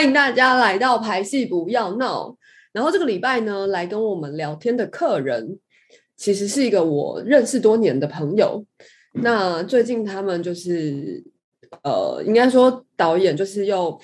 欢迎大家来到排戏不要闹。然后这个礼拜呢，来跟我们聊天的客人，其实是一个我认识多年的朋友。那最近他们就是，呃，应该说导演就是又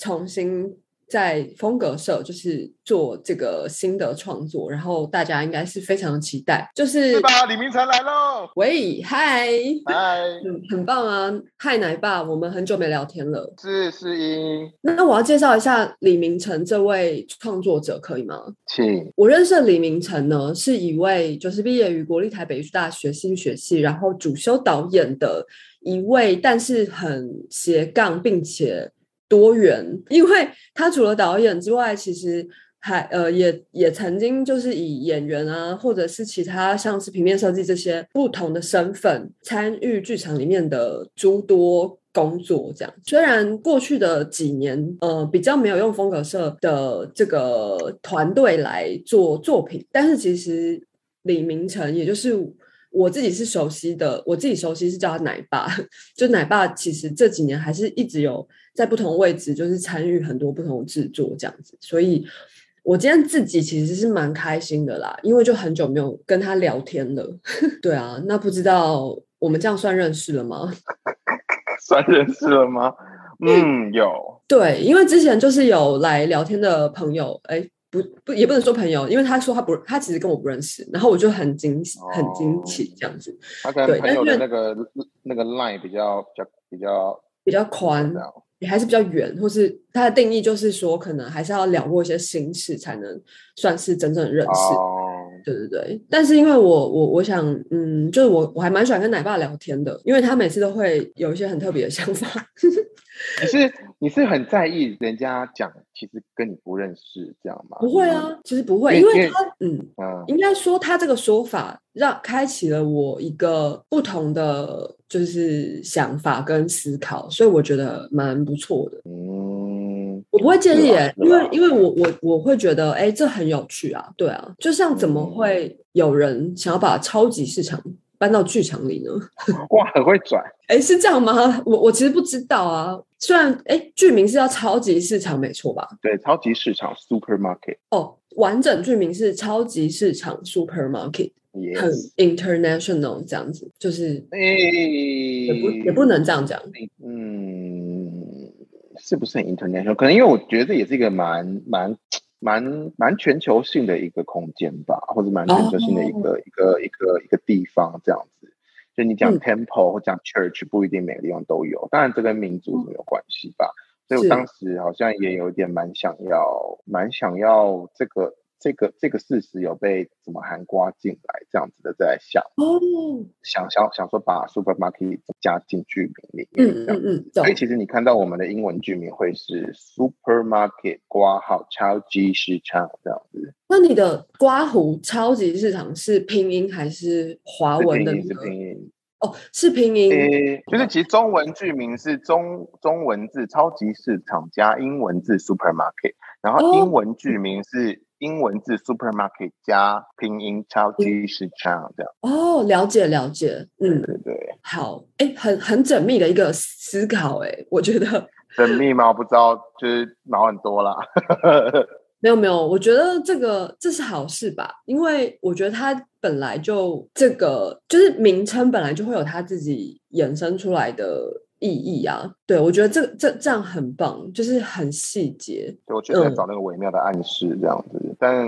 重新在风格社就是做这个新的创作，然后大家应该是非常的期待。就是是吧？李明成来喽！喂，嗨，嗨，嗯，很棒啊！嗨，奶爸，我们很久没聊天了。是是英，那我要介绍一下李明成这位创作者，可以吗？请我认识的李明成呢，是一位就是毕业于国立台北艺术大学戏剧学系，然后主修导演的一位，但是很斜杠并且多元，因为他除了导演之外，其实还呃也也曾经就是以演员啊，或者是其他像是平面设计这些不同的身份参与剧场里面的诸多工作。这样，虽然过去的几年呃比较没有用风格社的这个团队来做作品，但是其实李明成也就是。我自己是熟悉的，我自己熟悉是叫他奶爸，就奶爸其实这几年还是一直有在不同位置，就是参与很多不同的制作这样子，所以我今天自己其实是蛮开心的啦，因为就很久没有跟他聊天了。对啊，那不知道我们这样算认识了吗？算认识了吗？嗯，有。对，因为之前就是有来聊天的朋友，哎。不不，也不能说朋友，因为他说他不，他其实跟我不认识，然后我就很惊喜，很惊奇这样子。他跟朋友的那个那个 line 比较比较比较比较宽，也还是比较远，或是它的定义就是说，可能还是要聊过一些心事，才能算是真正的认识。哦、对对对，但是因为我我我想，嗯，就是我我还蛮喜欢跟奶爸聊天的，因为他每次都会有一些很特别的想法。你是你是很在意人家讲，其实跟你不认识这样吗？不会啊，其实不会，因为他嗯嗯，应该说他这个说法让开启了我一个不同的就是想法跟思考，所以我觉得蛮不错的。嗯，我不会介意耶，因为因为我我我会觉得，哎，这很有趣啊，对啊，就像怎么会有人想要把超级市场搬到剧场里呢？哇，很会转。哎，是这样吗？我我其实不知道啊。虽然哎，剧名是叫超级市场，没错吧？对，超级市场 （supermarket）。哦，完整剧名是超级市场 （supermarket），yes. 很 international 这样子，就是哎，也不也不能这样讲。嗯，是不是很 international？可能因为我觉得这也是一个蛮蛮。蛮蛮全球性的一个空间吧，或者蛮全球性的一个、哦、一个一个一个地方这样子。就你讲 temple、嗯、或讲 church，不一定每个地方都有，当然这跟民族没有关系吧。所以我当时好像也有点蛮想要，蛮想要这个这个这个事实有被怎么含刮进来，这样子的在想哦，想想想说把 supermarket 加进剧名里面，嗯嗯嗯，所以其实你看到我们的英文剧名会是 supermarket 挂号超级市场这样子。那你的刮胡超级市场是拼音还是华文的？是拼音。哦，是拼音。诶，就是其实中文剧名是中中文字超级市场加英文字 supermarket，然后英文剧名是英文字 supermarket 加拼音超级市场这样。哦，了解了解，嗯，对对。好，哎，很很缜密的一个思考，哎，我觉得。缜密吗？我不知道，就是脑很多啦。没有没有，我觉得这个这是好事吧，因为我觉得它本来就这个就是名称本来就会有它自己衍生出来的意义啊。对，我觉得这这这样很棒，就是很细节。对，我觉得在找那个微妙的暗示这样子，嗯、但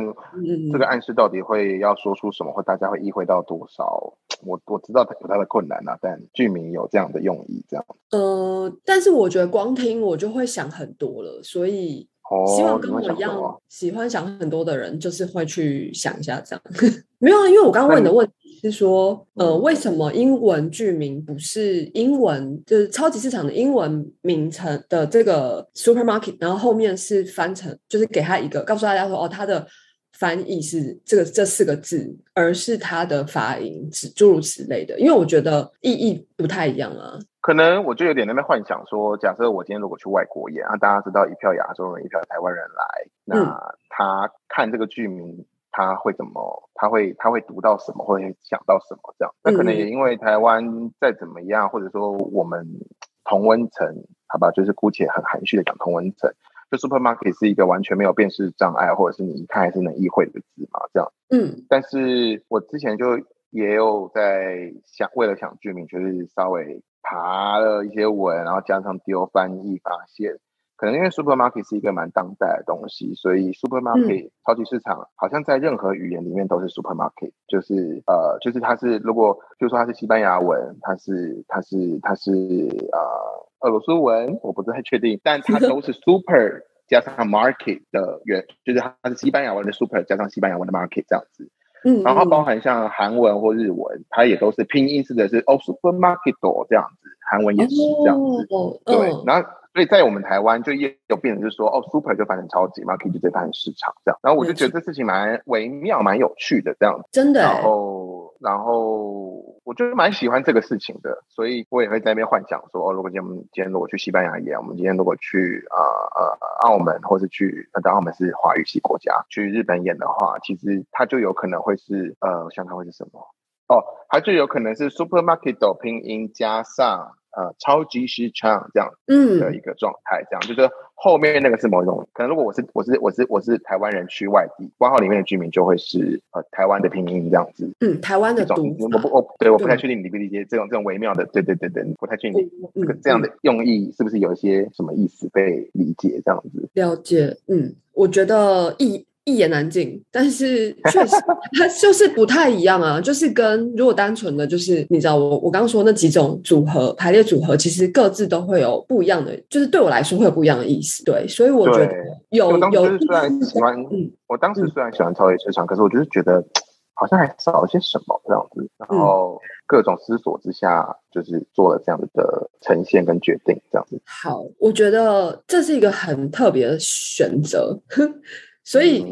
这个暗示到底会要说出什么，或大家会意会到多少？我我知道有它的困难啊，但剧名有这样的用意，这样。呃，但是我觉得光听我就会想很多了，所以。希望跟我一样喜欢想很多的人，就是会去想一下这样。没有啊，因为我刚刚问你的问题是说，呃，为什么英文剧名不是英文，就是超级市场的英文名称的这个 supermarket，然后后面是翻成，就是给他一个告诉大家说，哦，它的翻译是这个这四个字，而是它的发音，诸如此类的。因为我觉得意义不太一样啊。可能我就有点那边幻想说，假设我今天如果去外国演，啊，大家知道一票亚洲人，一票台湾人来，那他看这个剧名，他会怎么？他会他会读到什么？会想到什么？这样，那可能也因为台湾再怎么样，或者说我们同温层，好吧，就是姑且很含蓄的讲同温层，就 supermarket 是一个完全没有辨识障碍，或者是你一看还是能意会的字嘛，这样。嗯，但是我之前就也有在想，为了想剧名，就是稍微爬了一些文，然后加上丢翻译，发现。可能因为 supermarket 是一个蛮当代的东西，所以 supermarket 超级市场好像在任何语言里面都是 supermarket，就是呃，就是它是如果就说它是西班牙文，它是它是它是呃俄罗斯文，我不是太确定，但它都是 super 加上 market 的原，就是它是西班牙文的 super 加上西班牙文的 market 这样子。嗯，然后包含像韩文或日文，它也都是拼音式的是哦 supermarket 这样子，韩文也是这样子。对，然后。所以在我们台湾就也有变成就是说，哦，super 就翻成超级，market 就翻成市场这样。然后我就觉得这事情蛮微妙、蛮有趣的这样子。真的。然后，然后我就是蛮喜欢这个事情的，所以我也会在那边幻想说，哦，如果今天我们今天如果去西班牙演，我们今天如果去呃呃澳门，或是去那澳门是华语系国家，去日本演的话，其实它就有可能会是呃，我想它会是什么？哦，它就有可能是 supermarket 拼音加上。呃，超级市场这样嗯的一个状态，这样就是后面那个是某一种可能。如果我是我是我是我是台湾人去外地，官号里面的居民就会是呃台湾的拼音这样子。嗯，台湾的读，我不我对我不太确定你理不理解这种这种微妙的，对对对对，不太确定这个这样的用意是不是有一些什么意思被理解这样子。了解，嗯，我觉得意。一言难尽，但是确实它就是不太一样啊。就是跟如果单纯的就是你知道我我刚刚说那几种组合排列组合，其实各自都会有不一样的，就是对我来说会有不一样的意思。对，所以我觉得有有虽然喜欢，我当时虽然喜欢超越市场，可是我就是觉得好像还少了些什么这样子。然后各种思索之下，就是做了这样子的呈现跟决定这样子。好，我觉得这是一个很特别的选择。所以，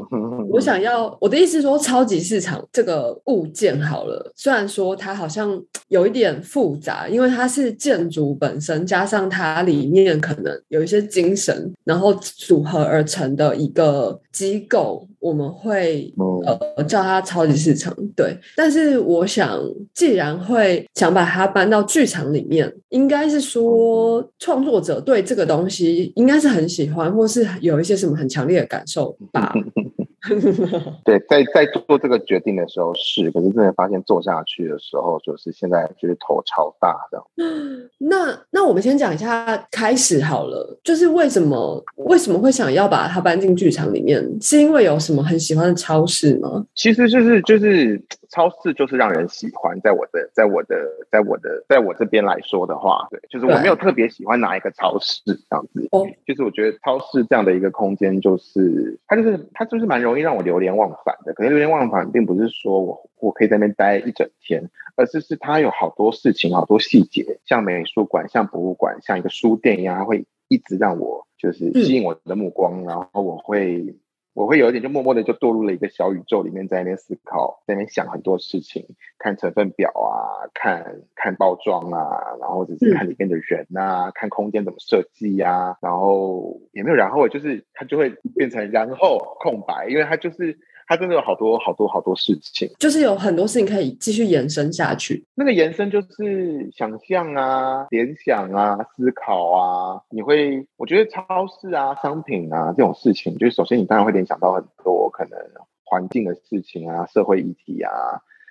我想要我的意思说，超级市场这个物件好了，虽然说它好像有一点复杂，因为它是建筑本身加上它里面可能有一些精神，然后组合而成的一个机构，我们会呃叫它超级市场。对，但是我想，既然会想把它搬到剧场里面，应该是说创作者对这个东西应该是很喜欢，或是有一些什么很强烈的感受吧。对，在在做这个决定的时候是，可是真的发现做下去的时候，就是现在就是头超大的。那那我们先讲一下开始好了，就是为什么为什么会想要把它搬进剧场里面？是因为有什么很喜欢的超市吗？其实就是就是超市就是让人喜欢，在我的在我的在我的在我这边来说的话，对，就是我没有特别喜欢哪一个超市这样子。哦，就是我觉得超市这样的一个空间，就是它就是。它就是蛮容易让我流连忘返的，可是流连忘返并不是说我我可以在那边待一整天，而是是它有好多事情、好多细节，像美术馆、像博物馆、像一个书店一样，它会一直让我就是吸引我的目光，然后我会。我会有一点就默默的就堕入了一个小宇宙里面，在那边思考，在那边想很多事情，看成分表啊，看看包装啊，然后或者是看里面的人啊，看空间怎么设计呀，然后也没有然后，就是它就会变成然后空白，因为它就是。它真的有好多好多好多事情，就是有很多事情可以继续延伸下去。那个延伸就是想象啊、联想啊、思考啊。你会，我觉得超市啊、商品啊这种事情，就是首先你当然会联想到很多可能环境的事情啊、社会议题啊，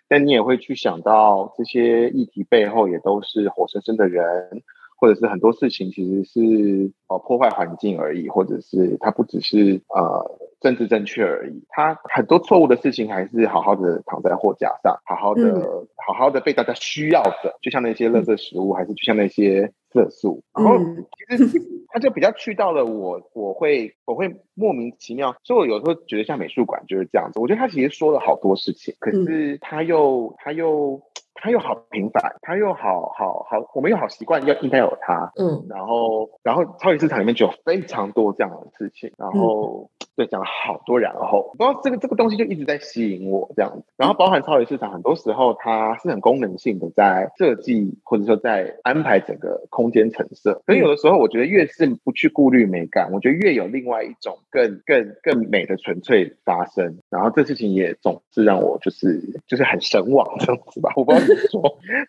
但你也会去想到这些议题背后也都是活生生的人。或者是很多事情其实是呃破坏环境而已，或者是它不只是呃政治正确而已，它很多错误的事情还是好好的躺在货架上，好好的好好的被大家需要的，就像那些垃圾食物，还是就像那些色素。然后其实它就比较去到了我，我会我会莫名其妙，所以我有时候觉得像美术馆就是这样子。我觉得他其实说了好多事情，可是他又他又。他又好平凡，他又好好好，我们又好习惯要应该有他，嗯，然后然后超级市场里面就有非常多这样的事情，然后对讲了好多然后，不知道这个这个东西就一直在吸引我这样子，然后包含超级市场，很多时候它是很功能性的在设计或者说在安排整个空间成色，所以有的时候我觉得越是不去顾虑美感，我觉得越有另外一种更更更美的纯粹发生，然后这事情也总是让我就是就是很神往这样子吧，我不知道。说，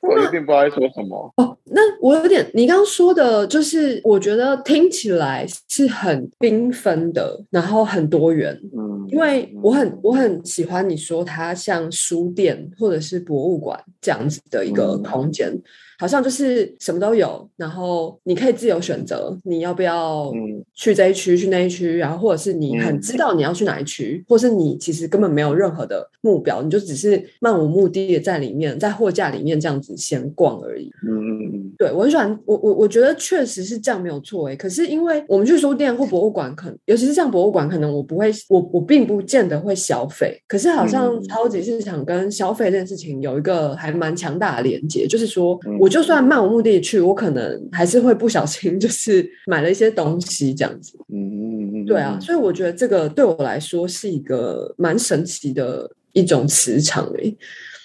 我一定不知道在说什么。哦，那我有点，你刚刚说的，就是我觉得听起来是很缤纷的，然后很多元。嗯，因为我很我很喜欢你说它像书店或者是博物馆这样子的一个空间。好像就是什么都有，然后你可以自由选择你要不要去这一区去那一区，然后或者是你很知道你要去哪一区，或是你其实根本没有任何的目标，你就只是漫无目的的在里面，在货架里面这样子闲逛而已。嗯嗯嗯，对我很喜欢，我我我觉得确实是这样没有错诶。可是因为我们去书店或博物馆，可能尤其是像博物馆，可能我不会，我我并不见得会消费。可是好像超级市场跟消费这件事情有一个还蛮强大的连接，就是说我。我就算漫无目的去，我可能还是会不小心，就是买了一些东西这样子。嗯嗯嗯，对啊，所以我觉得这个对我来说是一个蛮神奇的一种磁场诶。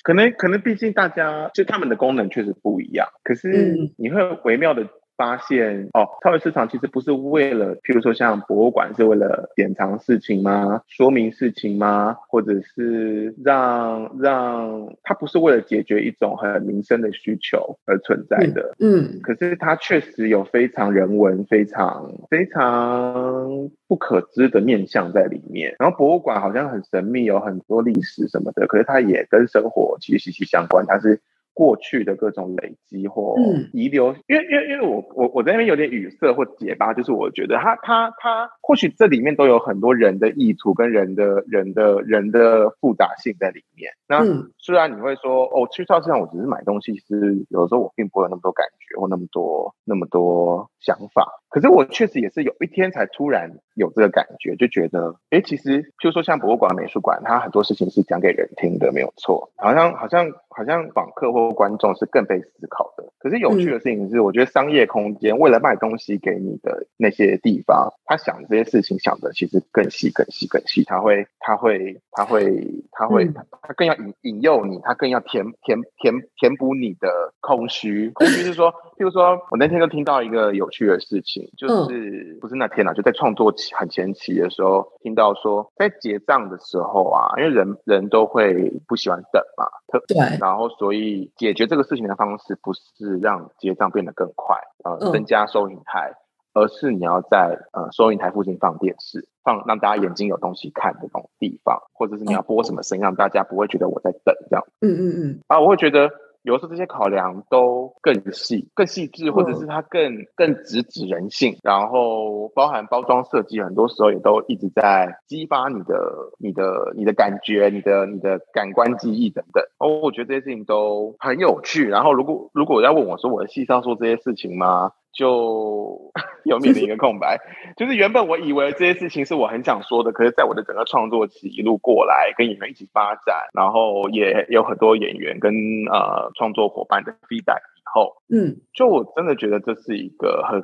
可能可能，毕竟大家就他们的功能确实不一样，可是你会微妙的。发现哦，超级市场其实不是为了，譬如说像博物馆是为了典藏事情吗？说明事情吗？或者是让让它不是为了解决一种很民生的需求而存在的？嗯，可是它确实有非常人文、非常非常不可知的面向在里面。然后博物馆好像很神秘，有很多历史什么的，可是它也跟生活其实息息相关。它是。过去的各种累积或遗留，因为因为因为我我我在那边有点语塞或结巴，就是我觉得他他他或许这里面都有很多人的意图跟人的人的人的复杂性在里面。那虽然你会说哦，去超市上我只是买东西，是有的时候我并不会有那么多感觉或那么多那么多想法。可是我确实也是有一天才突然有这个感觉，就觉得哎，其实就说像博物馆、美术馆，它很多事情是讲给人听的，没有错。好像好像好像访客或观众是更被思考的。可是有趣的事情是，我觉得商业空间为了卖东西给你的那些地方，他想这些事情想的其实更细、更细、更细。他会他会他会他会他更要引引诱你，他更要填填填填补你的空虚。空虚是说，譬如说我那天就听到一个有趣的事情。就是不是那天啊，就在创作期很前期的时候，听到说在结账的时候啊，因为人人都会不喜欢等嘛，对，然后所以解决这个事情的方式不是让结账变得更快，呃，增加收银台，而是你要在呃收银台附近放电视，放让大家眼睛有东西看的那种地方，或者是你要播什么声音，让大家不会觉得我在等这样。嗯嗯嗯，啊，我会觉得。有时候这些考量都更细、更细致，或者是它更更直指人性，然后包含包装设计，很多时候也都一直在激发你的、你的、你的感觉、你的、你的感官记忆等等。哦，我觉得这些事情都很有趣。然后，如果如果要问我说我的戏上做这些事情吗？就有面临一个空白，就是原本我以为这些事情是我很想说的，可是在我的整个创作期一路过来，跟演员一起发展，然后也有很多演员跟呃创作伙伴的 feedback 以后，嗯，就我真的觉得这是一个很。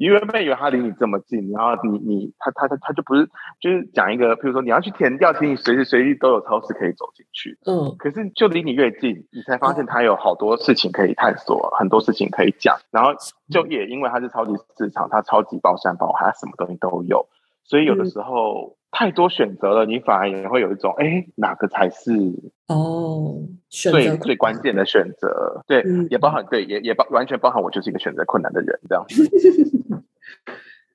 你原本以为他离你这么近，然后你你他他他他就不是，就是讲一个，比如说你要去填掉，其实你随时随地都有超市可以走进去。嗯，可是就离你越近，你才发现他有好多事情可以探索，很多事情可以讲。然后就也因为它是超级市场，它超级包山包海，什么东西都有，所以有的时候。太多选择了，你反而也会有一种，哎，哪个才是哦，最最关键的选择？对，也包含对，也也包完全包含我就是一个选择困难的人，这样。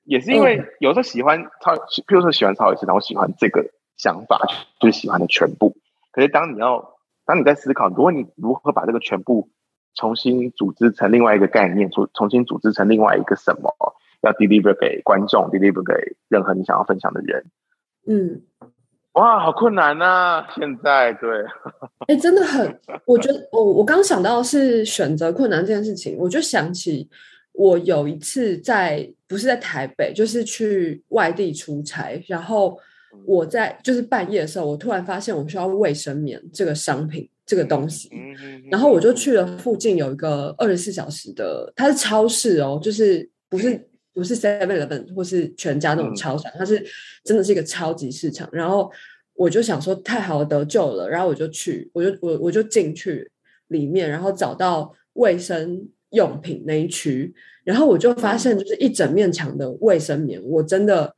也是因为有时候喜欢超，譬如说喜欢超一次，然后喜欢这个想法，就是喜欢的全部。可是当你要，当你在思考，如果你如何把这个全部重新组织成另外一个概念，重重新组织成另外一个什么，要 deliver 给观众，deliver 给任何你想要分享的人。嗯，哇，好困难呐！现在对，哎，真的很，我觉得我我刚想到是选择困难这件事情，我就想起我有一次在不是在台北，就是去外地出差，然后我在就是半夜的时候，我突然发现我需要卫生棉这个商品这个东西，然后我就去了附近有一个二十四小时的，它是超市哦，就是不是。不是 Seven Eleven 或是全家那种超市，它是真的是一个超级市场。然后我就想说，太好得救了，然后我就去，我就我我就进去里面，然后找到卫生用品那一区，然后我就发现，就是一整面墙的卫生棉，我真的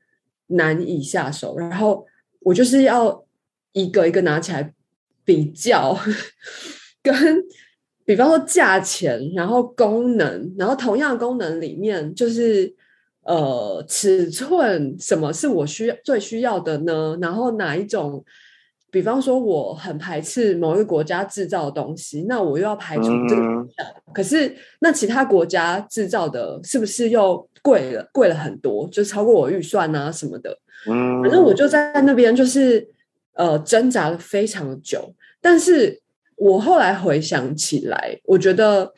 难以下手。然后我就是要一个一个拿起来比较，跟比方说价钱，然后功能，然后同样的功能里面，就是呃尺寸，什么是我需要最需要的呢？然后哪一种？比方说，我很排斥某一个国家制造的东西，那我又要排除这个选项。可是，那其他国家制造的是不是又贵了？贵了很多，就超过我预算啊什么的。嗯，反正我就在那边，就是呃挣扎了非常久。但是我后来回想起来，我觉得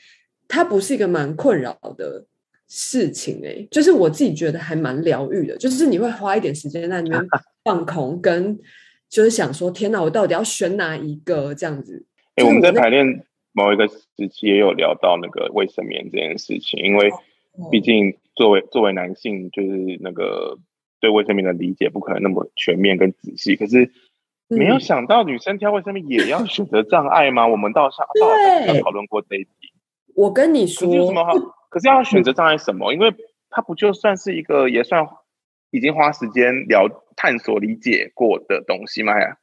它不是一个蛮困扰的事情。哎，就是我自己觉得还蛮疗愈的，就是你会花一点时间在那边 放空跟。就是想说，天哪，我到底要选哪一个这样子？哎，我们在排练某一个时期也有聊到那个卫生棉这件事情，因为毕竟作为作为男性，就是那个对卫生棉的理解不可能那么全面跟仔细。可是没有想到，女生挑卫生棉也要选择障碍吗？我们到上到有讨论过这一题。我跟你说，有什么好？可是要选择障碍什么？因为它不就算是一个也算。已经花时间聊探索理解过的东西吗？呀，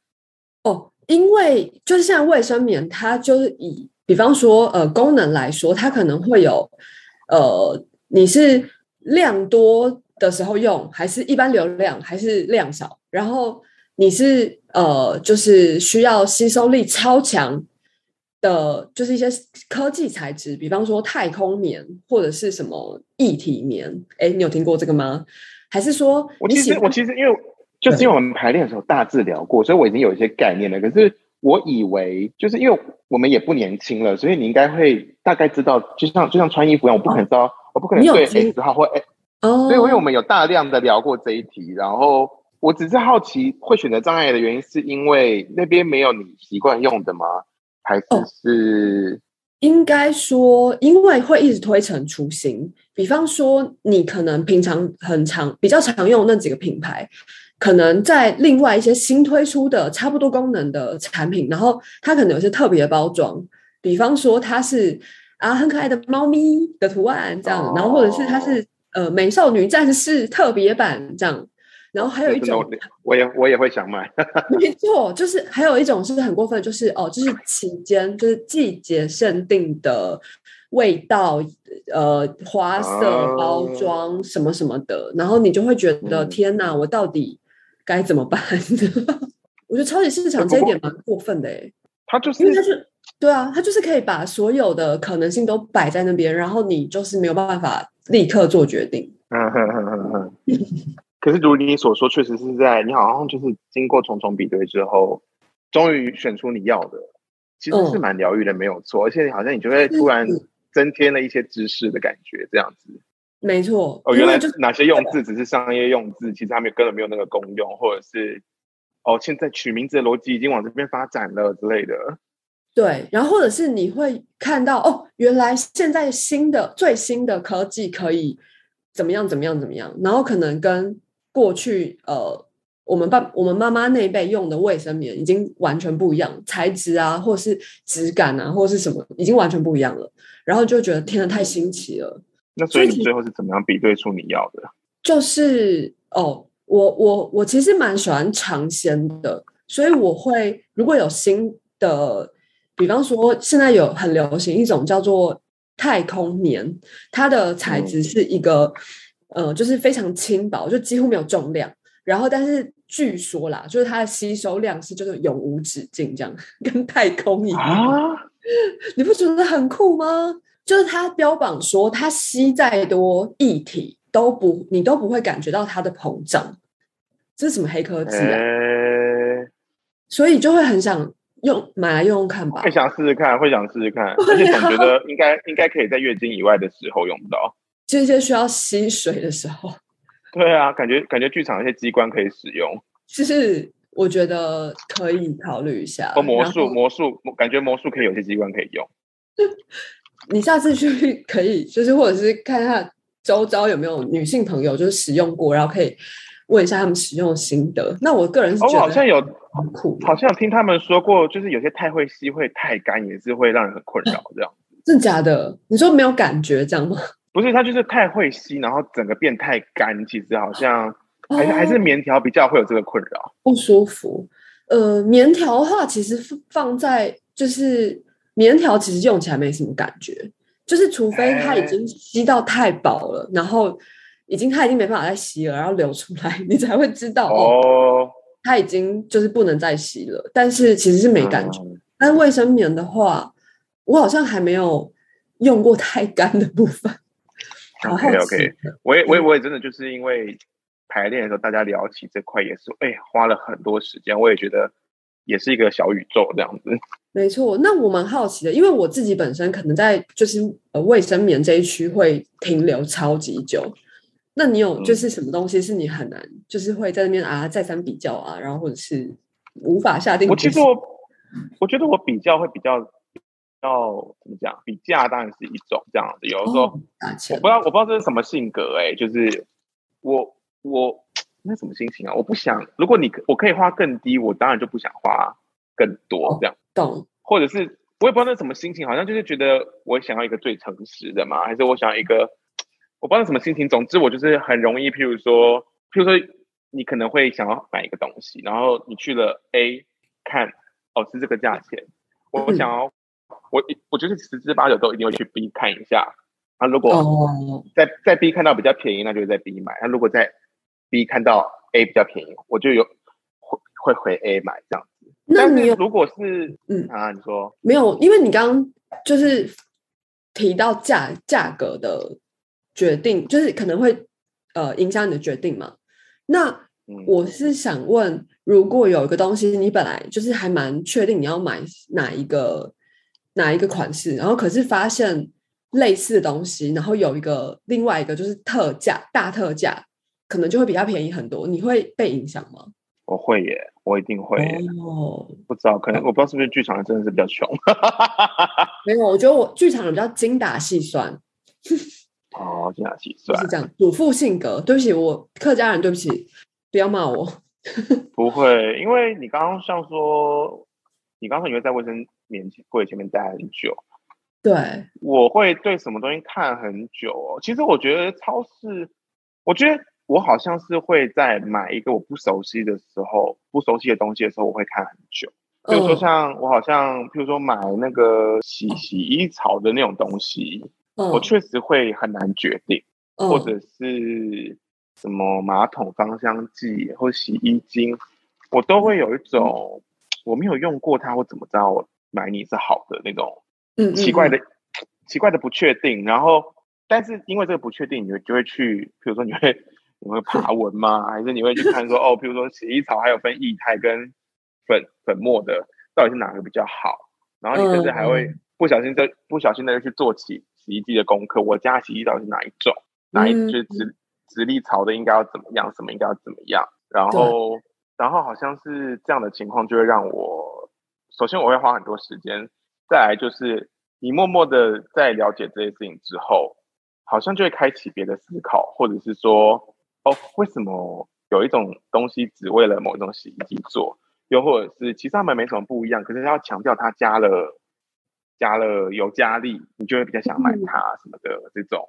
哦，因为就是像卫生棉，它就是以比方说呃功能来说，它可能会有呃你是量多的时候用，还是一般流量，还是量少，然后你是呃就是需要吸收力超强的，就是一些科技材质，比方说太空棉或者是什么一体棉。哎，你有听过这个吗？还是说，我其实我其实因为就是因为我们排练的时候大致聊过，所以我已经有一些概念了。可是我以为，就是因为我们也不年轻了，所以你应该会大概知道，就像就像穿衣服一样，我不可能知道，我不可能对 S 号或 A。哦。所以因为我们有大量的聊过这一题，然后我只是好奇，会选择障碍的原因，是因为那边没有你习惯用的吗？还是是？应该说，因为会一直推陈出新。比方说，你可能平常很常、比较常用那几个品牌，可能在另外一些新推出的差不多功能的产品，然后它可能有些特别的包装。比方说，它是啊很可爱的猫咪的图案这样，然后或者是它是呃美少女战士特别版这样。然后还有一种，我也我也会想买。没 错，就是还有一种是很过分，就是哦，就是期间就是季节限定的味道，呃，花色包装什么什么的，然后你就会觉得天哪，我到底该怎么办？我觉得超级市场这一点蛮过分的哎，他就是因为他是对啊，他就是可以把所有的可能性都摆在那边，然后你就是没有办法立刻做决定。嗯哼哼哼哼。可是，如你所说，确实是在你好像就是经过重重比对之后，终于选出你要的，其实是蛮疗愈的，没有错。而且，好像你就会突然增添了一些知识的感觉，这样子。没错。哦，原来哪些用字只是商业用字，其实他们根本没有那个功用，或者是哦，现在取名字的逻辑已经往这边发展了之类的。对，然后或者是你会看到哦，原来现在新的最新的科技可以怎么样怎么样怎么样，然后可能跟过去呃，我们爸我们妈妈那一辈用的卫生棉已经完全不一样，材质啊，或是质感啊，或者是什么，已经完全不一样了。然后就觉得天呐，太新奇了。那所以你最后是怎么样比对出你要的？就是哦，我我我其实蛮喜欢尝鲜的，所以我会如果有新的，比方说现在有很流行一种叫做太空棉，它的材质是一个。呃，就是非常轻薄，就几乎没有重量。然后，但是据说啦，就是它的吸收量是就是永无止境，这样跟太空一样。你不觉得很酷吗？就是它标榜说，它吸再多液体都不，你都不会感觉到它的膨胀。这是什么黑科技啊？所以就会很想用买来用用看吧。会想试试看，会想试试看，而且总觉得应该应该可以在月经以外的时候用到。这些需要吸水的时候，对啊，感觉感觉剧场有些机关可以使用，就是我觉得可以考虑一下。哦，魔术魔术，感觉魔术可以有些机关可以用。你下次去可以，就是或者是看下周遭有没有女性朋友就是使用过，然后可以问一下他们使用的心得。那我个人是觉得好像有很酷，好像有听他们说过，就是有些太会吸会太干，也是会让人很困扰。这样真的假的？你说没有感觉这样吗？不是，它就是太会吸，然后整个变太干，其实好像还是还是棉条比较会有这个困扰，不舒服。呃，棉条的话，其实放在就是棉条其实用起来没什么感觉，就是除非它已经吸到太饱了，然后已经它已经没办法再吸了，然后流出来，你才会知道哦，它已经就是不能再吸了。但是其实是没感觉。但卫生棉的话，我好像还没有用过太干的部分。OK OK，我也我也我也真的就是因为排练的时候大家聊起这块也是，哎，花了很多时间。我也觉得也是一个小宇宙这样子。没错，那我蛮好奇的，因为我自己本身可能在就是呃卫生棉这一区会停留超级久。那你有就是什么东西是你很难就是会在那边啊再三比较啊，然后或者是无法下定？我其实我我觉得我比较会比较要怎么讲？比价当然是一种这样子，有的时候我不知道我不知道这是什么性格哎，就是我我那什么心情啊？我不想如果你我可以花更低，我当然就不想花更多这样。懂，或者是我也不知道那什么心情，好像就是觉得我想要一个最诚实的嘛，还是我想要一个我不知道什么心情。总之，我就是很容易，譬如说，譬如说，你可能会想要买一个东西，然后你去了 A 看，哦，是这个价钱，我想要，我我觉得十之八九都一定会去 B 看一下。啊，如果在在 B 看到比较便宜，那就在 B 买。那如果在 B 看到 A 比较便宜，我就有会会回 A 买这样子。那你如果是嗯啊，你说没有，因为你刚刚就是提到价价格的决定，就是可能会呃影响你的决定嘛。那我是想问，如果有一个东西，你本来就是还蛮确定你要买哪一个哪一个款式，然后可是发现类似的东西，然后有一个另外一个就是特价大特价，可能就会比较便宜很多，你会被影响吗？我会耶，我一定会。哦，不知道，可能我不知道是不是剧场人真的是比较穷。没有，我觉得我剧场人比较精打细算。哦，精打细算是这样。主妇性格，对不起，我客家人，对不起，不要骂我。不会，因为你刚刚像说，你刚刚说你会在卫生棉柜前面待很久。对，我会对什么东西看很久哦。其实我觉得超市，我觉得。我好像是会在买一个我不熟悉的时候，不熟悉的东西的时候，我会看很久。比如说，像我好像，譬如说买那个洗洗衣槽的那种东西，我确实会很难决定。或者是什么马桶芳香剂或洗衣精，我都会有一种我没有用过它，我怎么知道买你是好的那种奇怪的奇怪的不确定。然后，但是因为这个不确定，你就会去，比如说你会。你会爬 文吗？还是你会去看说哦，比如说洗衣草还有分液态跟粉粉末的，到底是哪个比较好？然后你甚至还会不小心的不小心的去做起洗衣机的功课。我家洗衣到底是哪一种？哪一就是直直立槽的应该要怎么样？什么应该要怎么样？然后然后好像是这样的情况，就会让我首先我会花很多时间，再来就是你默默的在了解这些事情之后，好像就会开启别的思考，或者是说。哦，为什么有一种东西只为了某一种洗衣机做？又或者是其实它们没什么不一样，可是要强调它加了加了尤加力，你就会比较想买它什么的这种。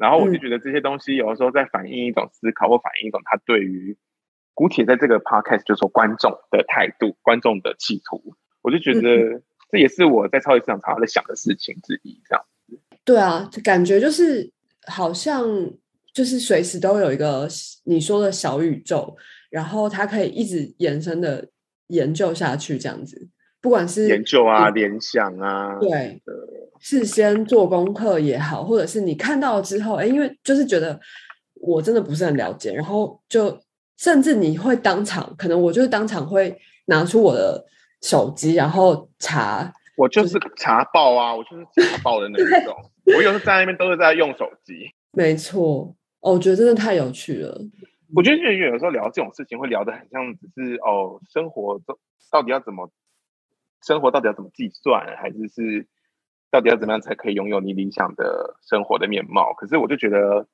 然后我就觉得这些东西有的时候在反映一种思考，或反映一种他对于姑且在这个 podcast 就说观众的态度、观众的企图。我就觉得这也是我在超级市场常常在想的事情之一。这样子，对啊，感觉就是好像。就是随时都有一个你说的小宇宙，然后它可以一直延伸的研究下去，这样子，不管是研究啊、联想啊，对，事先做功课也好，或者是你看到之后，哎，因为就是觉得我真的不是很了解，然后就甚至你会当场，可能我就是当场会拿出我的手机，然后查，我就是查报啊，我就是查报的那种，我有时候在那边都是在用手机，没错。哦，我觉得真的太有趣了。我觉得有有时候聊这种事情，会聊得很像只是哦，生活到到底要怎么生活，到底要怎么计算，还是是到底要怎么样才可以拥有你理想的生活的面貌？可是我就觉得，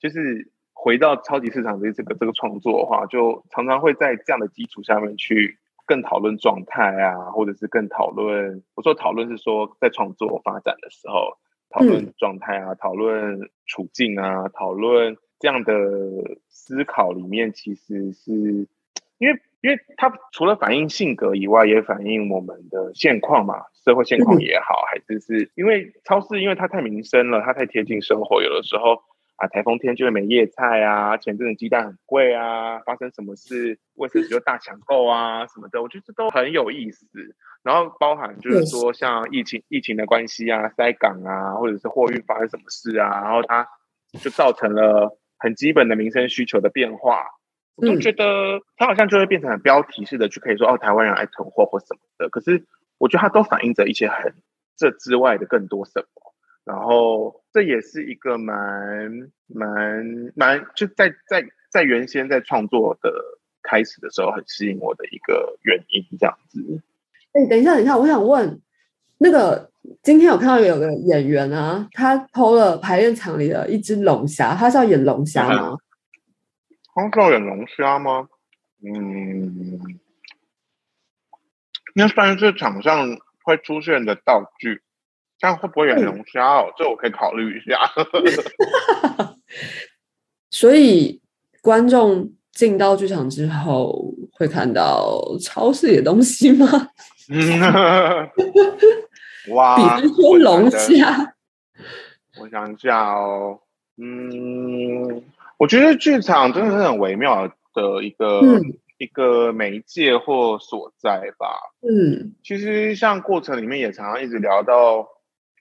就是回到超级市场的这个这个创作的话，就常常会在这样的基础下面去更讨论状态啊，或者是更讨论。我说讨论是说在创作发展的时候。讨论状态啊，讨论处境啊，讨论这样的思考里面，其实是因为因为它除了反映性格以外，也反映我们的现况嘛，社会现况也好，还是是因为超市，因为它太民生了，它太贴近生活，有的时候啊，台风天就会没叶菜啊，前阵子鸡蛋很贵啊，发生什么事，卫生纸就大抢购啊什么的，我觉得这都很有意思。然后包含就是说，像疫情疫情的关系啊，塞港啊，或者是货运发生什么事啊，然后它就造成了很基本的民生需求的变化。我就觉得它好像就会变成很标题式的，就可以说哦，台湾人爱囤货或什么的。可是我觉得它都反映着一些很这之外的更多什么。然后这也是一个蛮蛮蛮就在在在原先在创作的开始的时候很吸引我的一个原因，这样子。哎，等一下，等一下，我想问，那个今天有看到有个演员啊，他偷了排练场里的一只龙虾，他是要演龙虾吗？他是要演龙虾吗？嗯，那算是场上会出现的道具，但会不会有龙虾哦？这我可以考虑一下。所以观众进到剧场之后，会看到超市里的东西吗？嗯，哇！比如说龙虾，我想一下哦，嗯，我觉得剧场真的是很微妙的一个一个媒介或所在吧。嗯，其实像过程里面也常常一直聊到，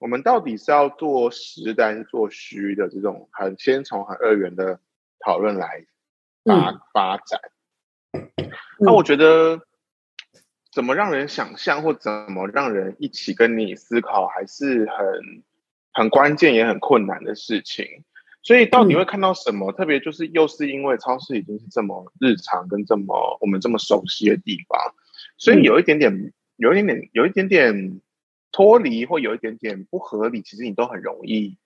我们到底是要做实的还是做虚的这种很先从很二元的讨论来发发展。那我觉得。怎么让人想象，或怎么让人一起跟你思考，还是很很关键也很困难的事情。所以到底会看到什么？特别就是又是因为超市已经是这么日常跟这么我们这么熟悉的地方，所以有一点点，有一点点，有一点点脱离，或有一点点不合理，其实你都很容易，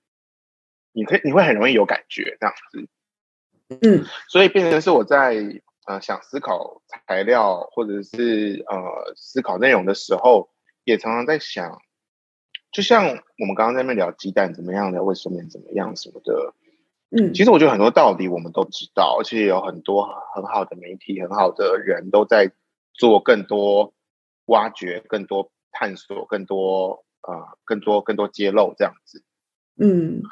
你可以你会很容易有感觉这样子。嗯，所以变成是我在。呃，想思考材料或者是呃思考内容的时候，也常常在想，就像我们刚刚在那边聊鸡蛋怎么样的，为什么怎么样什么的，嗯，其实我觉得很多道理我们都知道，而且有很多很好的媒体、很好的人都在做更多挖掘、更多探索、更多呃更多更多揭露这样子，嗯，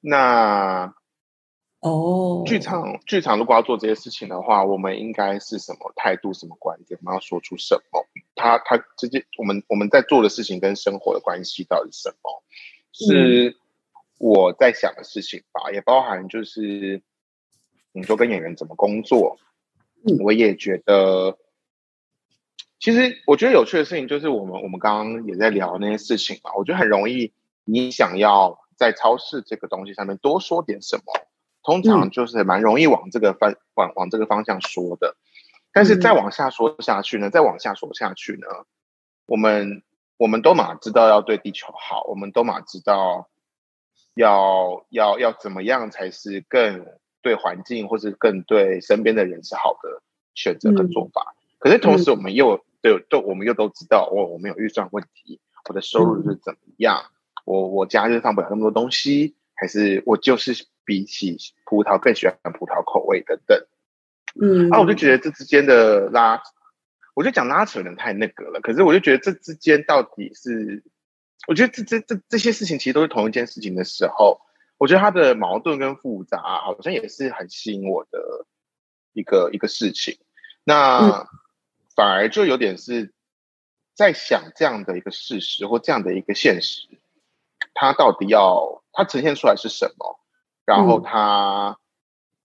那。哦，剧场剧场如果要做这些事情的话，我们应该是什么态度、什么观点？我们要说出什么？他他这些我们我们在做的事情跟生活的关系到底是什么？是我在想的事情吧，也包含就是你说跟演员怎么工作。我也觉得，其实我觉得有趣的事情就是我们我们刚刚也在聊那些事情嘛。我觉得很容易，你想要在超市这个东西上面多说点什么。通常就是蛮容易往这个方往往这个方向说的，但是再往下说下去呢，再往下说下去呢，我们我们都马知道要对地球好，我们都马知道要要要怎么样才是更对环境或是更对身边的人是好的选择跟做法。可是同时，我们又对都我们又都知道，我我们有预算问题，我的收入是怎么样，我我家就放不了那么多东西，还是我就是。比起葡萄更喜欢葡萄口味等等，嗯，啊，我就觉得这之间的拉，我就讲拉扯有点太那个了。可是我就觉得这之间到底是，我觉得这这这这些事情其实都是同一件事情的时候，我觉得它的矛盾跟复杂好像也是很吸引我的一个一个事情。那反而就有点是在想这样的一个事实或这样的一个现实，它到底要它呈现出来是什么？然后它，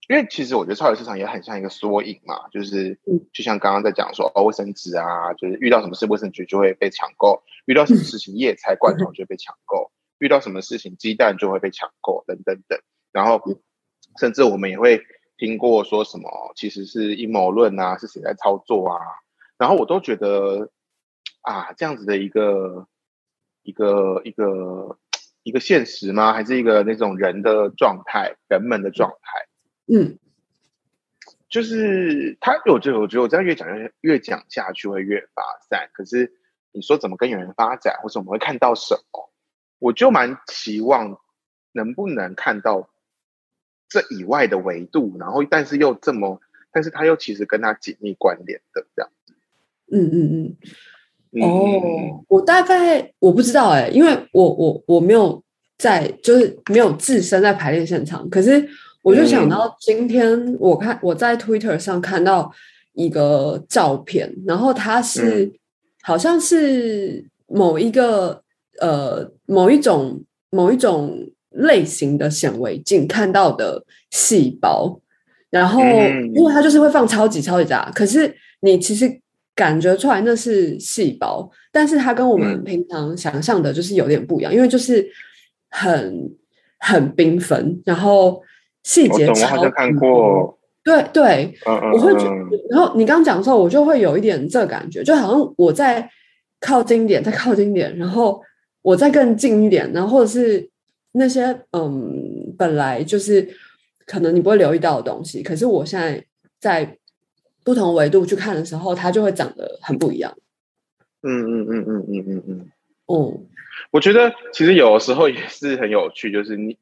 因为其实我觉得超级市场也很像一个缩影嘛，就是就像刚刚在讲说，哦，卫生纸啊，就是遇到什么事卫生局就会被抢购，遇到什么事情叶菜罐头就会被抢购，遇到什么事情鸡蛋就会被抢购，等等等。然后甚至我们也会听过说什么其实是阴谋论啊，是谁在操作啊？然后我都觉得啊，这样子的一个一个一个。一个现实吗？还是一个那种人的状态，人们的状态？嗯，就是他，我觉得，我觉得我这样越讲越越讲下去会越发散。可是你说怎么跟演员发展，或者我们会看到什么？我就蛮期望能不能看到这以外的维度，然后但是又这么但是他又其实跟他紧密关联的这样子。嗯嗯嗯。哦，我大概我不知道哎，因为我我我没有在，就是没有置身在排练现场。可是我就想到今天我看我在 Twitter 上看到一个照片，然后它是好像是某一个呃某一种某一种类型的显微镜看到的细胞。然后，因为它就是会放超级超级大，可是你其实感觉出来那是细胞，但是它跟我们平常想象的就是有点不一样，因为就是很很缤纷，然后细节超看过，对对，我会觉，然后你刚刚讲的时候，我就会有一点这感觉，就好像我在靠近一点，再靠近一点，然后我再更近一点，然后或者是那些嗯，本来就是。可能你不会留意到的东西，可是我现在在不同维度去看的时候，它就会长得很不一样。嗯嗯嗯嗯嗯嗯嗯。哦，我觉得其实有的时候也是很有趣，就是你，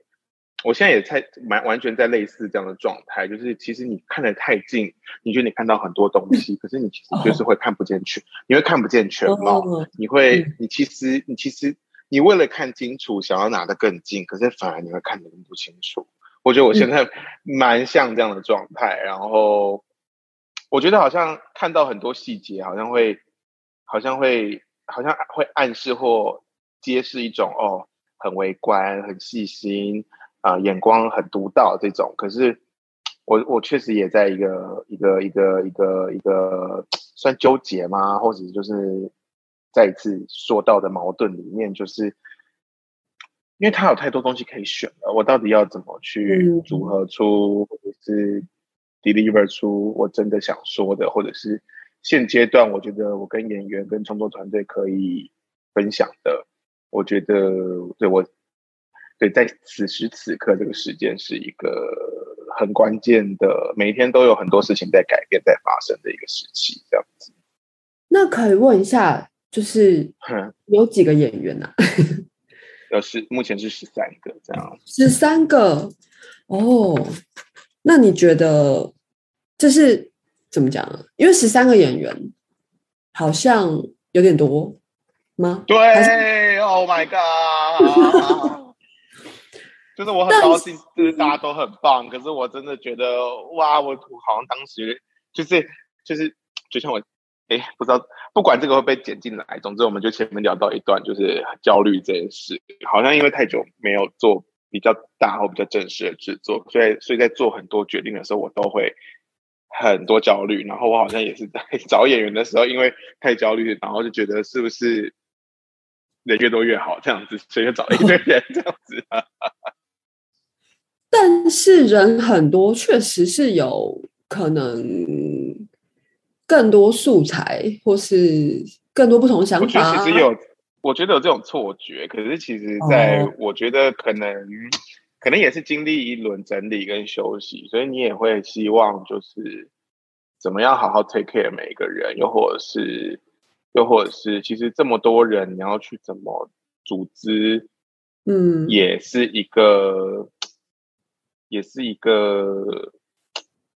我现在也在蛮完全在类似这样的状态，就是其实你看得太近，你觉得你看到很多东西，可是你其实就是会看不见全，你会看不见全貌，你会，你其实你其实你为了看清楚，想要拿得更近，可是反而你会看得更不清楚。我觉得我现在蛮像这样的状态，然后我觉得好像看到很多细节，好像会，好像会，好像会暗示或揭示一种哦，很微观、很细心啊，眼光很独到这种。可是我我确实也在一个一个一个一个一个算纠结吗？或者就是再一次说到的矛盾里面，就是。因为他有太多东西可以选了，我到底要怎么去组合出，或者是 deliver 出我真的想说的，或者是现阶段我觉得我跟演员跟创作团队可以分享的，我觉得对我对在此时此刻这个时间是一个很关键的，每一天都有很多事情在改变在发生的一个时期，这样子。那可以问一下，就是有几个演员呢？有十目前是十三个这样，十三个哦。那你觉得这是怎么讲？啊因为十三个演员好像有点多吗？对，Oh my God！就是我很高兴，就是大家都很棒。可是我真的觉得，哇，我好像当时就是就是就像我。哎，不知道，不管这个会被剪进来，总之我们就前面聊到一段，就是焦虑这件事，好像因为太久没有做比较大或比较正式的制作，所以所以在做很多决定的时候，我都会很多焦虑。然后我好像也是在 找演员的时候，因为太焦虑，然后就觉得是不是人越多越好这样子，所以就找了一堆人这样子。但是人很多，确实是有可能。更多素材，或是更多不同想法。我觉得其实有，我觉得有这种错觉。可是其实，在我觉得可能，可能也是经历一轮整理跟休息，所以你也会希望就是怎么样好好 take care 每一个人，又或者是，又或者是，其实这么多人，你要去怎么组织，嗯，也是一个，也是一个，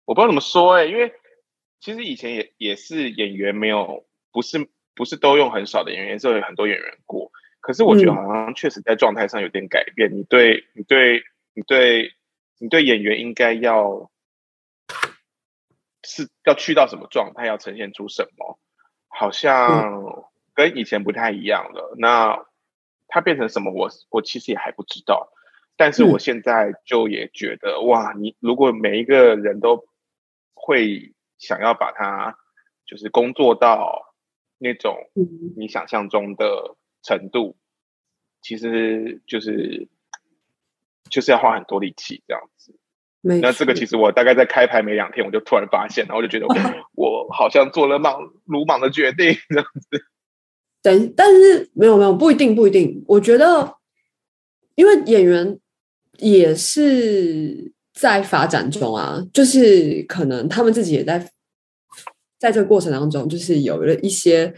我不知道怎么说哎，因为。其实以前也也是演员，没有不是不是都用很少的演员，也是有很多演员过。可是我觉得好像确实在状态上有点改变。你对你对你对你对演员应该要是要去到什么状态，要呈现出什么，好像跟以前不太一样了。那它变成什么，我我其实也还不知道。但是我现在就也觉得，哇，你如果每一个人都会。想要把它就是工作到那种你想象中的程度，其实就是就是要花很多力气这样子。那这个其实我大概在开牌没两天，我就突然发现，然后就觉得 我好像做了莽鲁莽的决定这样子。等，但是没有没有不一定不一定，我觉得因为演员也是。在发展中啊，就是可能他们自己也在在这个过程当中，就是有了一些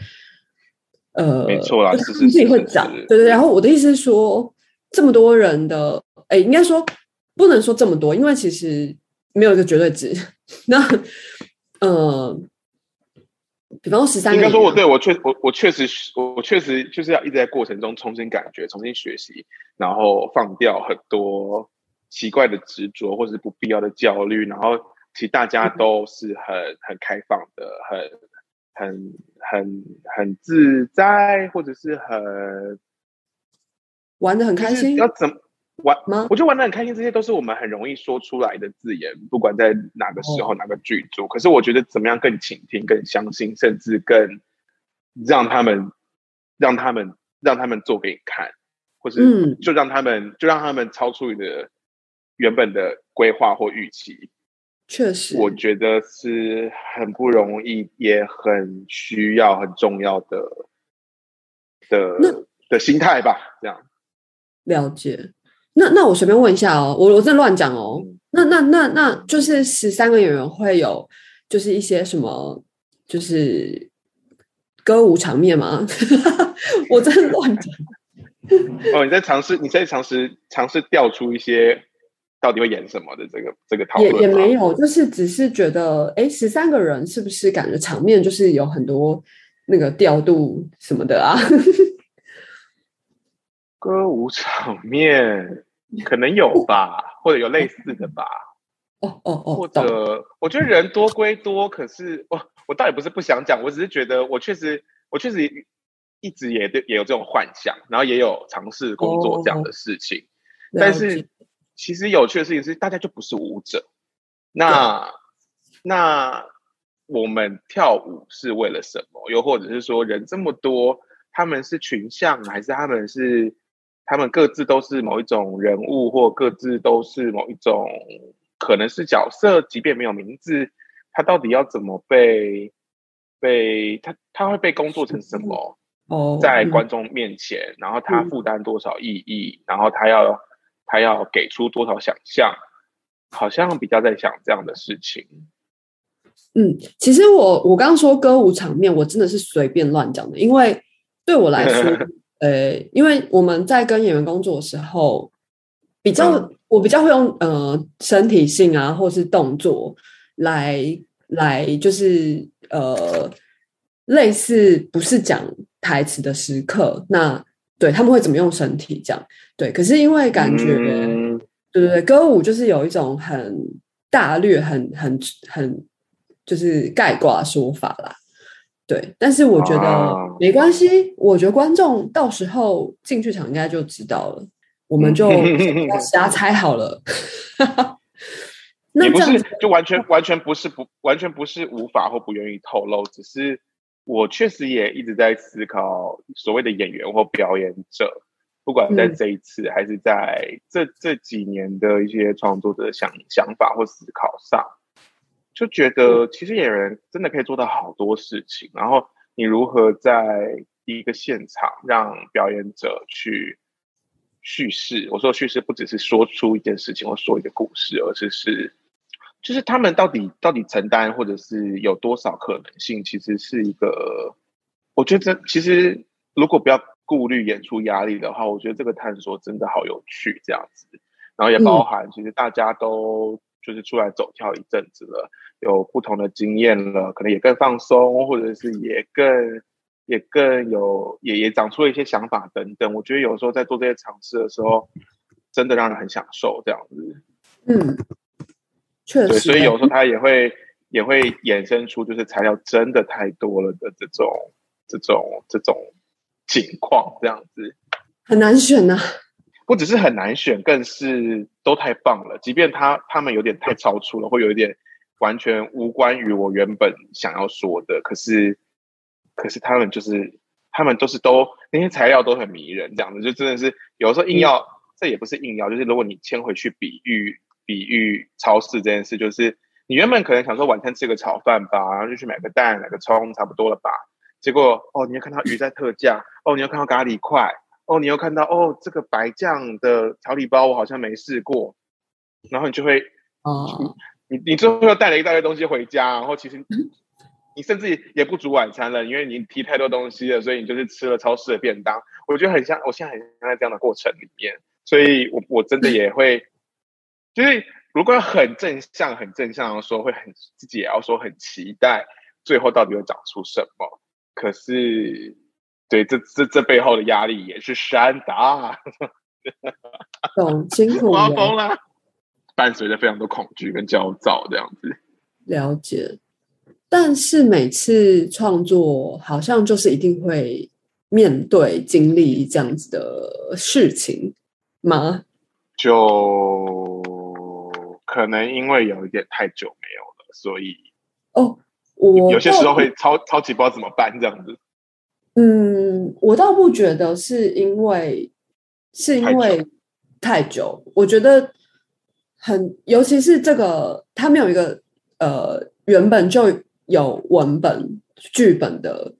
呃，没错啦，自己会讲，对对。然后我的意思是说，这么多人的，哎，应该说不能说这么多，因为其实没有一个绝对值。那呃，比方说十三，应该说我对我确我我确实我确实就是要一直在过程中重新感觉、重新学习，然后放掉很多奇怪的执着或者是不必要的焦虑，然后其实大家都是很很开放的，很很很很自在，或者是很玩的很开心，要怎么？玩吗？我觉得玩的很开心，这些都是我们很容易说出来的字眼，不管在哪个时候、哪个剧组。可是我觉得怎么样更倾听、更相信，甚至更让他们、让他们、让他们做给你看，或是就让他们、就让他们超出你的原本的规划或预期。确实，我觉得是很不容易，也很需要、很重要的的的心态吧。这样了解。那那我随便问一下哦，我我在乱讲哦。那那那那就是十三个演员会有，就是一些什么，就是歌舞场面吗？我在乱讲。哦，你在尝试，你在尝试尝试调出一些到底会演什么的这个这个讨论也也没有，就是只是觉得，哎，十三个人是不是感觉场面就是有很多那个调度什么的啊？歌舞场面可能有吧，或者有类似的吧。哦哦哦，或者我觉得人多归多，可是我我倒也不是不想讲，我只是觉得我确实我确实一直也也有这种幻想，然后也有尝试工作这样的事情。但是其实有趣的事情是，大家就不是舞者。那那我们跳舞是为了什么？又或者是说，人这么多，他们是群像，还是他们是？他们各自都是某一种人物，或各自都是某一种可能是角色，即便没有名字，他到底要怎么被被他他会被工作成什么？哦，在观众面前，然后他负担多少意义，然后他要他要给出多少想象，好像比较在想这样的事情。嗯，其实我我刚刚说歌舞场面，我真的是随便乱讲的，因为对我来说。呃，因为我们在跟演员工作的时候，比较我比较会用呃身体性啊，或是动作来来，就是呃类似不是讲台词的时刻，那对他们会怎么用身体这样？对，可是因为感觉，对对对，歌舞就是有一种很大略、很很很就是概括说法啦。对，但是我觉得没关系。我觉得观众到时候进剧场应该就知道了，我们就 瞎猜好了。也不是，就完全完全不是不完全不是无法或不愿意透露，只是我确实也一直在思考所谓的演员或表演者，不管在这一次还是在这这几年的一些创作者想想法或思考上。就觉得其实演员真的可以做到好多事情，然后你如何在一个现场让表演者去叙事？我说叙事不只是说出一件事情或说一个故事，而是是就是他们到底到底承担或者是有多少可能性？其实是一个，我觉得其实如果不要顾虑演出压力的话，我觉得这个探索真的好有趣，这样子，然后也包含其实大家都。就是出来走跳一阵子了，有不同的经验了，可能也更放松，或者是也更也更有也也长出了一些想法等等。我觉得有时候在做这些尝试的时候，真的让人很享受这样子。嗯，确实。所以有时候他也会也会衍生出，就是材料真的太多了的这种这种这种情况，这样子很难选呐。不只是很难选，更是都太棒了。即便他他们有点太超出了，会有一点完全无关于我原本想要说的。可是，可是他们就是他们都是都那些材料都很迷人，这样子就真的是有时候硬要，这也不是硬要，就是如果你牵回去比喻比喻超市这件事，就是你原本可能想说晚餐吃个炒饭吧，然后就去买个蛋买个葱，差不多了吧？结果哦，你又看到鱼在特价，哦，你又看到咖喱块。哦，你又看到哦，这个白酱的调理包我好像没试过，然后你就会哦，你你最后又带了一大堆东西回家，然后其实你甚至也不煮晚餐了，因为你提太多东西了，所以你就是吃了超市的便当。我觉得很像，我现在很像在这样的过程里面，所以我我真的也会，就是如果很正向、很正向的说，会很自己也要说很期待，最后到底会长出什么？可是，对这这这背后的压力也是山大，懂辛苦发疯了，伴随着非常多恐惧跟焦躁这样子。了解，但是每次创作好像就是一定会面对经历这样子的事情吗？就可能因为有一点太久没有了，所以哦，我有些时候会超超级不知道怎么办这样子。嗯，我倒不觉得是因为是因为太久，我觉得很，尤其是这个，它没有一个呃原本就有文本剧本的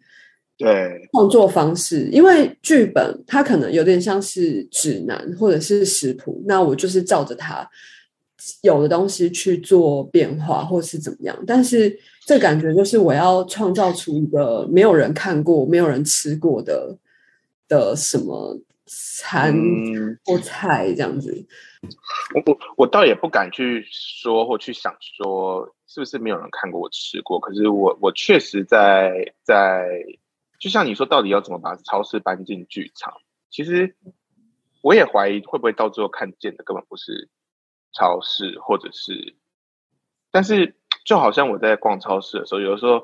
对。创作方式，因为剧本它可能有点像是指南或者是食谱，那我就是照着它有的东西去做变化，或是怎么样，但是。这感觉就是我要创造出一个没有人看过、没有人吃过的的什么餐或菜这样子。我我我倒也不敢去说或去想说是不是没有人看过我吃过。可是我我确实在在，就像你说，到底要怎么把超市搬进剧场？其实我也怀疑会不会到最后看见的根本不是超市，或者是，但是。就好像我在逛超市的时候，有的时候，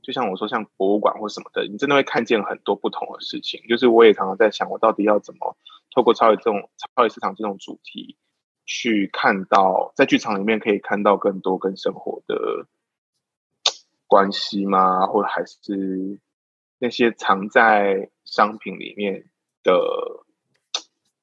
就像我说，像博物馆或什么的，你真的会看见很多不同的事情。就是我也常常在想，我到底要怎么透过超市这种超级市场这种主题，去看到在剧场里面可以看到更多跟生活的关系吗？或者还是那些藏在商品里面的？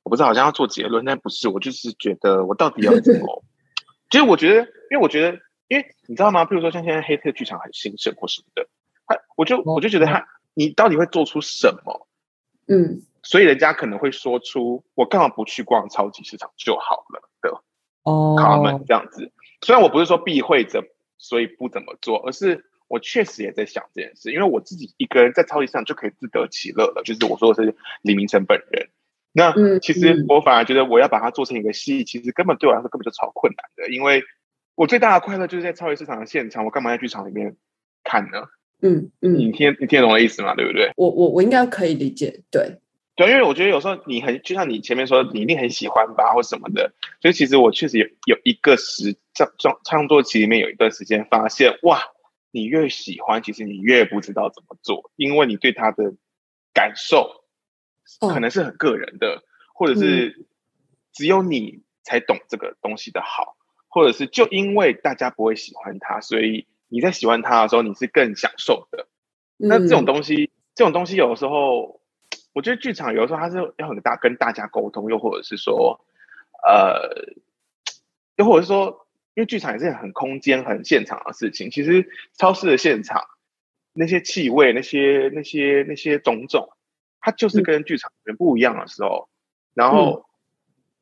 我不是，好像要做结论，但不是。我就是觉得，我到底要怎么？其实我觉得，因为我觉得。因为你知道吗？比如说像现在黑特剧场很兴盛或什么的，他我就我就觉得他你到底会做出什么？嗯，所以人家可能会说出我干嘛不去逛超级市场就好了的哦，他们这样子。虽然我不是说避讳着，所以不怎么做，而是我确实也在想这件事，因为我自己一个人在超级市场就可以自得其乐了。就是我说的是李明成本人，那其实我反而觉得我要把它做成一个戏，其实根本对我来说根本就超困难的，因为。我最大的快乐就是在超级市场的现场，我干嘛在剧场里面看呢？嗯嗯，你听你听懂我的意思吗？对不对？我我我应该可以理解，对对，因为我觉得有时候你很就像你前面说，你一定很喜欢吧，或什么的。所以其实我确实有有一个时创创创作期里面有一段时间发现，哇，你越喜欢，其实你越不知道怎么做，因为你对他的感受可能是很个人的，或者是只有你才懂这个东西的好。或者是就因为大家不会喜欢它，所以你在喜欢它的时候，你是更享受的。那这种东西，这种东西有的时候，我觉得剧场有的时候它是要很大跟大家沟通，又或者是说，呃，又或者是说，因为剧场也是很空间、很现场的事情。其实超市的现场那些气味、那些、那些、那些种种，它就是跟剧场人不一样的时候，然后。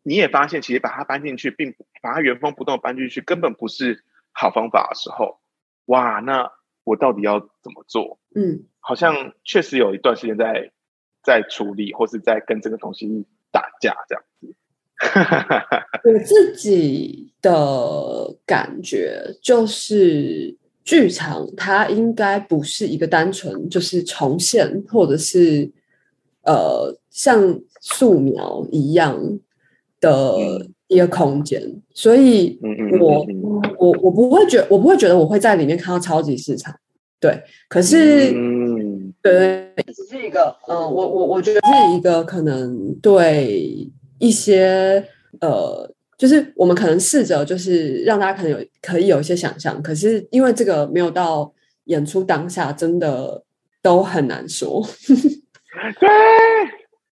你也发现，其实把它搬进去，并把它原封不动搬进去，根本不是好方法的时候，哇，那我到底要怎么做？嗯，好像确实有一段时间在在处理，或是在跟这个东西打架这样子。我自己的感觉就是，剧场它应该不是一个单纯就是重现，或者是呃像素描一样。的一个空间，所以我我我不会觉我不会觉得我会在里面看到超级市场，对，可是对，只是一个嗯，我我我觉得是一个可能对一些呃，就是我们可能试着就是让大家可能有可以有一些想象，可是因为这个没有到演出当下，真的都很难说。对，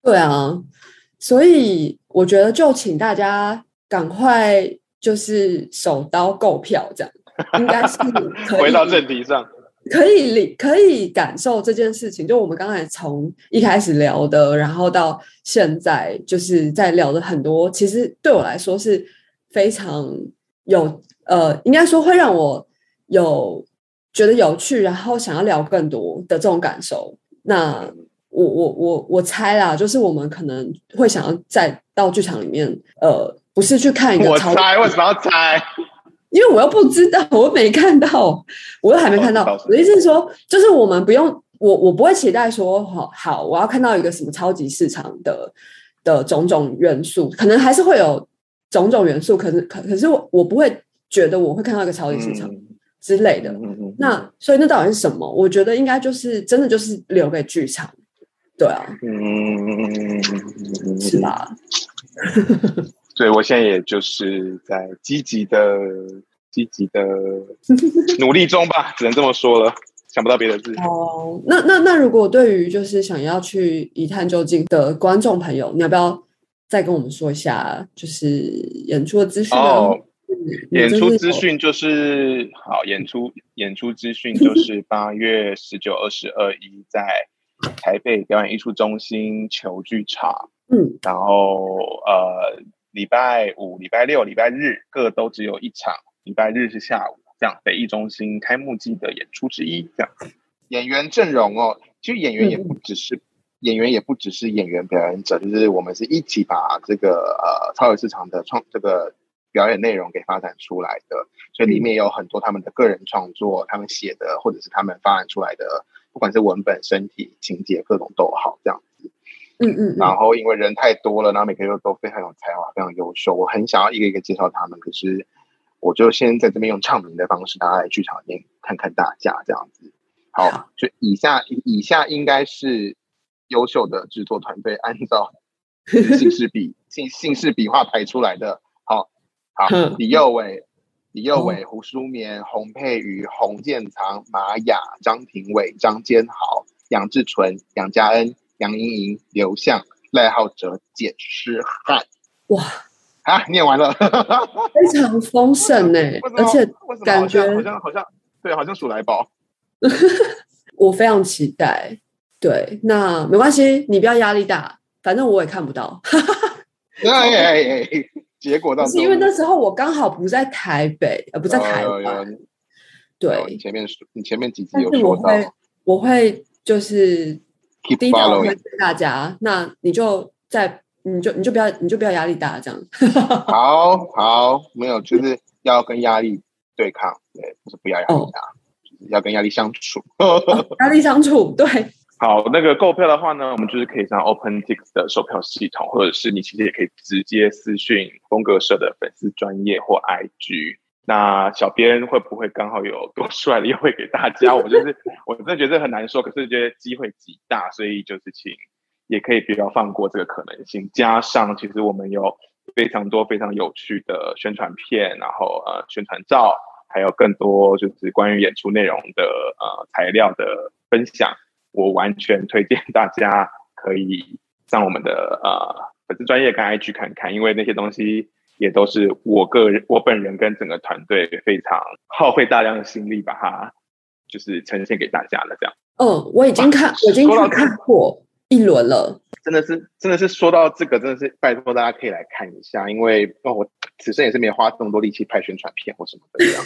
对啊。所以我觉得，就请大家赶快就是手刀购票，这样应该是回到正题上，可以理可以感受这件事情。就我们刚才从一开始聊的，然后到现在，就是在聊的很多，其实对我来说是非常有呃，应该说会让我有觉得有趣，然后想要聊更多的这种感受。那。我我我我猜啦，就是我们可能会想要再到剧场里面，呃，不是去看一个。我猜为什么要猜？因为我又不知道，我又没看到，我又还没看到。我的意思是说，就是我们不用，我我不会期待说，好，好，我要看到一个什么超级市场的的种种元素，可能还是会有种种元素，可是可可是我我不会觉得我会看到一个超级市场之类的。那所以那到底是什么？我觉得应该就是真的就是留给剧场，对啊，嗯，是吧？对，我现在也就是在积极的、积极的努力中吧，只能这么说了，想不到别的字。哦，那那那，如果对于就是想要去一探究竟的观众朋友，你要不要再跟我们说一下，就是演出的资讯哦，演出资讯就是好，演出演出资讯就是八月十九、二十二一在台北表演艺术中心球剧场，嗯，然后呃。礼拜五、礼拜六、礼拜日各都只有一场，礼拜日是下午，这样北艺中心开幕季的演出之一。这样演员阵容哦，其实演员也不只是演员，也不只是演员表演者，就是我们是一起把这个呃超有市场的创这个表演内容给发展出来的，所以里面有很多他们的个人创作，他们写的或者是他们发展出来的，不管是文本、身体、情节，各种都好这样子。嗯嗯，然后因为人太多了，然后每个人都非常有才华，非常优秀，我很想要一个一个介绍他们。可是我就先在这边用唱名的方式，大家来剧场里面看看大家这样子。好，就以下以下应该是优秀的制作团队按照姓氏笔姓姓氏笔画排出来的。好，好，李佑伟、李佑伟、胡淑棉、洪佩瑜、洪建藏、马雅、张庭伟、张坚豪、杨志纯、杨家恩。杨莹莹、刘向、赖浩哲、简诗翰，哇啊！念完了，非常丰盛 呢，而且感觉好像好像对，好像数来宝。我非常期待。对，那没关系，你不要压力大，反正我也看不到。哎哎哎！结果到是因为那时候我刚好不在台北，呃，不在台湾。对，你前面你前面几集有说到，我会就是。第一条我会给大家，那你就在，你就你就不要，你就不要压力大，这样。好好，没有，就是要跟压力对抗，对，不是不要压力大，要跟压力相处。压力相处，对。好，那个购票的话呢，我们就是可以上 OpenTix 的售票系统，或者是你其实也可以直接私讯风格社的粉丝专业或 IG。那小编会不会刚好有多出来的优惠给大家？我就是 我真的觉得很难说，可是觉得机会极大，所以就是请也可以不要放过这个可能性。加上其实我们有非常多非常有趣的宣传片，然后呃宣传照，还有更多就是关于演出内容的呃材料的分享。我完全推荐大家可以上我们的呃粉丝专业跟 IG 看看，因为那些东西。也都是我个人、我本人跟整个团队非常耗费大量的心力把它就是呈现给大家了。这样，嗯，我已经 看，我已经去看过一轮了。真的是，真的是说到这个，真的是拜托大家可以来看一下，因为哦，我此生也是没有花这么多力气拍宣传片或什么的这样。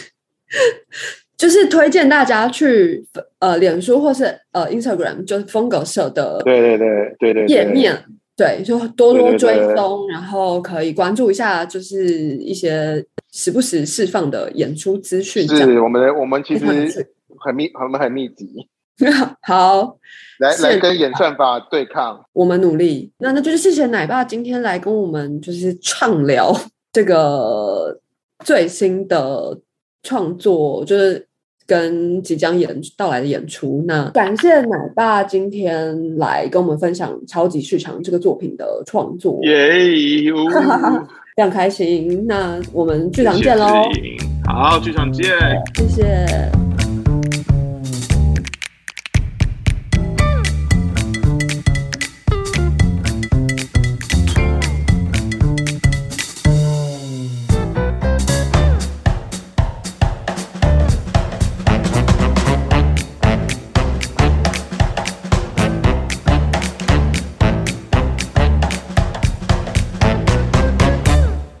就是推荐大家去呃，脸书或是呃，Instagram，就是风格社的，对对对对对页面。对，就多多追踪，然后可以关注一下，就是一些时不时释放的演出资讯。是我们，我们其实很密，我们很密集。好，来来跟演算法对抗，我们努力。那那就是谢谢奶爸今天来跟我们就是畅聊这个最新的创作，就是。跟即将演到来的演出，那感谢奶爸今天来跟我们分享《超级市场》这个作品的创作，耶，非常开心。那我们剧场见喽！好，剧场见，谢谢。